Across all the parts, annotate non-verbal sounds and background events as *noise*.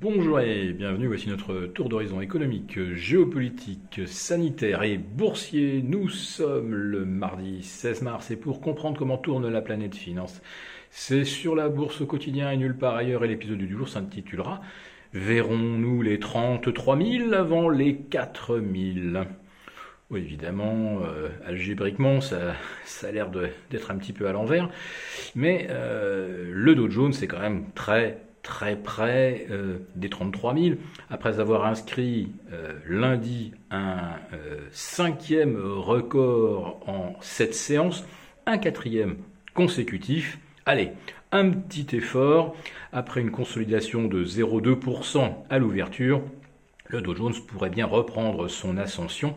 Bonjour et bienvenue, voici notre tour d'horizon économique, géopolitique, sanitaire et boursier. Nous sommes le mardi 16 mars et pour comprendre comment tourne la planète finance, c'est sur la bourse au quotidien et nulle part ailleurs. Et l'épisode du jour s'intitulera Verrons-nous les 33 000 avant les 4 000 oui, évidemment, euh, algébriquement, ça, ça a l'air d'être un petit peu à l'envers, mais euh, le Dow Jones c'est quand même très très près euh, des 33 000, après avoir inscrit lundi un cinquième record en sept séances, un quatrième consécutif. Allez, un petit effort, après une consolidation de 0,2% à l'ouverture, le Dow Jones pourrait bien reprendre son ascension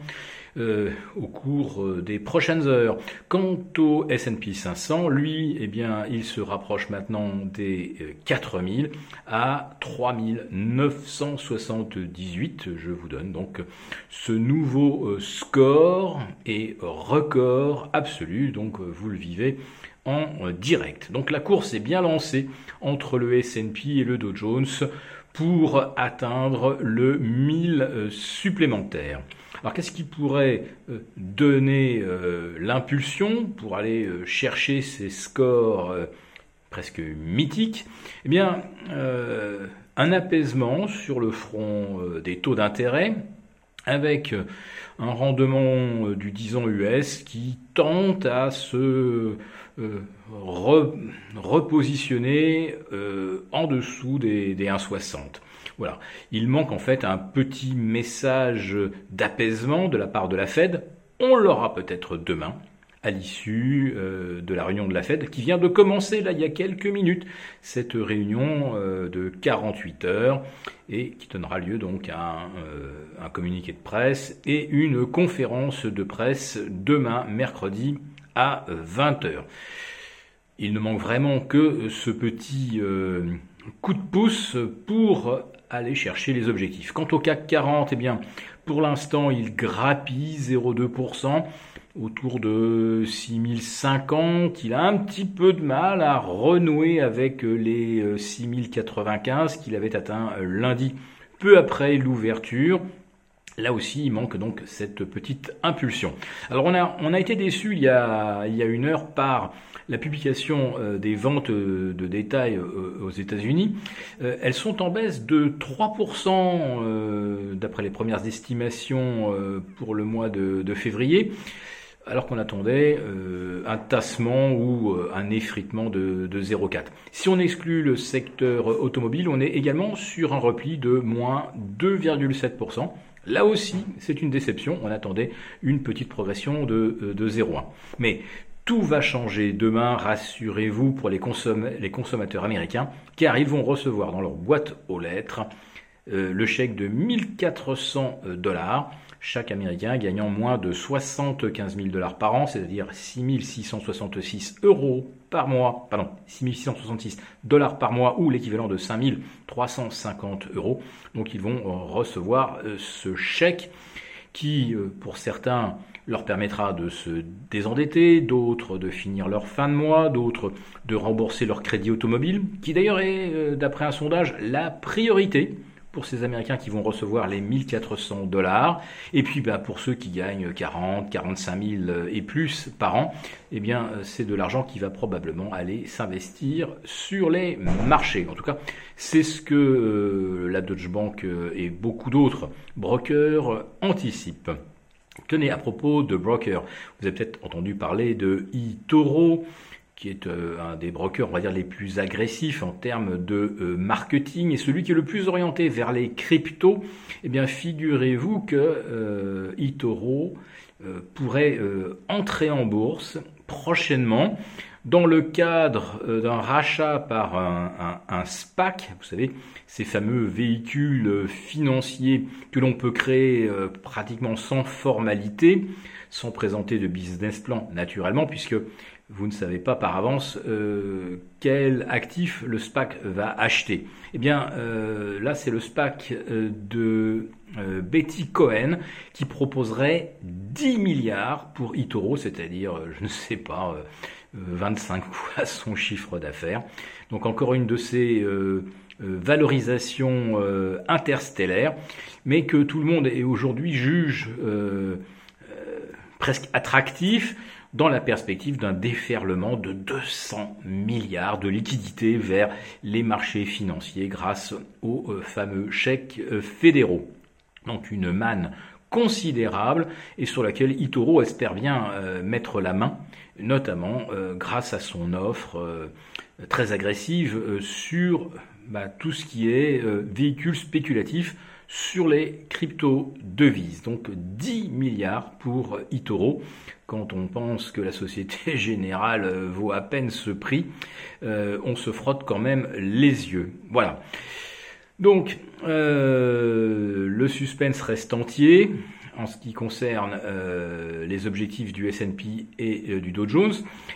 euh, au cours euh, des prochaines heures. Quant au S&P 500, lui, eh bien, il se rapproche maintenant des 4000 euh, à 3978. Je vous donne donc ce nouveau score et record absolu. Donc, vous le vivez en direct. Donc la course est bien lancée entre le S&P et le Dow Jones pour atteindre le 1000 supplémentaire. Alors qu'est-ce qui pourrait euh, donner euh, l'impulsion pour aller euh, chercher ces scores presque mythiques? Eh bien, un apaisement sur le front des taux d'intérêt avec un rendement du 10 ans US qui tente à se repositionner en dessous des, des 1,60. Voilà. Il manque en fait un petit message d'apaisement de la part de la Fed. On l'aura peut-être demain à l'issue euh, de la réunion de la Fed qui vient de commencer là il y a quelques minutes cette réunion euh, de 48 heures et qui donnera lieu donc à un, euh, un, communiqué de presse et une conférence de presse demain mercredi à 20 heures. Il ne manque vraiment que ce petit coup de pouce pour aller chercher les objectifs. Quant au CAC 40, eh bien, pour l'instant, il grappille 0,2% autour de 6050. Il a un petit peu de mal à renouer avec les 6095 qu'il avait atteint lundi, peu après l'ouverture. Là aussi, il manque donc cette petite impulsion. Alors on a, on a été déçu il y a, il y a une heure par la publication euh, des ventes euh, de détail euh, aux États-Unis. elles sont en baisse de 3% d'après les premières estimations pour le mois de, février alors qu'on attendait un tassement ou un effritement de, de 0,4. Si on exclut le secteur automobile, on est également sur un repli de moins 2,7%. Là aussi, c'est une déception. On attendait une petite progression de, de 0,1. Mais tout va changer demain, rassurez-vous, pour les, consommateurs américains, car ils vont recevoir dans leur boîte aux lettres euh, le chèque de 1400 euh, dollars, chaque Américain gagnant moins de 75 000 dollars par an, c'est-à-dire 6666 euros par mois, pardon, 6666 dollars par mois ou l'équivalent de 5350 euros. Donc ils vont euh, recevoir ce chèque qui, pour certains, leur permettra de se désendetter, d'autres de finir leur fin de mois, d'autres de rembourser leur crédit automobile, qui d'ailleurs est, euh, d'après un sondage, la priorité pour ces Américains qui vont recevoir les 1400 dollars. Et puis bah, pour ceux qui gagnent 40, 45 000 et plus par an, eh bien euh, c'est de l'argent qui va probablement aller s'investir sur les marchés. En tout cas, c'est ce que euh, la Deutsche Bank et beaucoup d'autres brokers anticipent. Tenez, à propos de brokers, vous avez peut-être entendu parler de eToro, qui est euh, un des brokers, on va dire, les plus agressifs en termes de euh, marketing et celui qui est le plus orienté vers les cryptos. Eh bien, figurez-vous que euh, eToro pourrait entrer en bourse prochainement dans le cadre euh, d'un rachat par un, SPAC, vous savez, ces fameux véhicules financiers que l'on peut créer euh, pratiquement sans formalité, sans présenter de business plan naturellement, puisque vous ne savez pas par avance euh, quel actif le SPAC va acheter. Eh bien, euh, là, c'est le SPAC euh, de Betty Cohen qui proposerait 10 milliards pour Itoro, c'est-à-dire, je ne sais pas, 25 fois *laughs* son chiffre d'affaires. Donc encore une de ces valorisations interstellaires, mais que tout le monde aujourd'hui juge presque attractif dans la perspective d'un déferlement de 200 milliards de liquidités vers les marchés financiers grâce aux euh, fameux chèques euh, fédéraux. Donc une manne considérable et sur laquelle Itoro espère bien euh, mettre la main, notamment grâce à son offre très agressive sur bah, tout ce qui est véhicule spéculatif sur les crypto-devises. Donc 10 milliards pour Itoro. Quand on pense que la Société *laughs* Générale vaut à peine ce prix, euh, on se frotte quand même les yeux. Voilà. Donc, euh, le suspense reste entier en ce qui concerne euh, les objectifs du S&P et euh, du Dow Jones.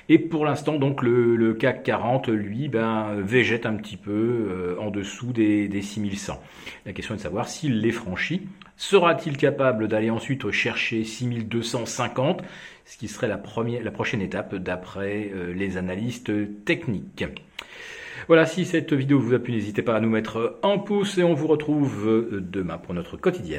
Et pour l'instant, donc le, CAC 40, lui, ben, végète un petit peu euh, en dessous des, des 6100. La question est de savoir s'il les franchit. Sera-t-il capable d'aller ensuite chercher 6250, ce qui serait la, première, la prochaine étape d'après les analystes techniques voilà, si cette vidéo vous a plu, n'hésitez pas à nous mettre un pouce et on vous retrouve demain pour notre quotidien.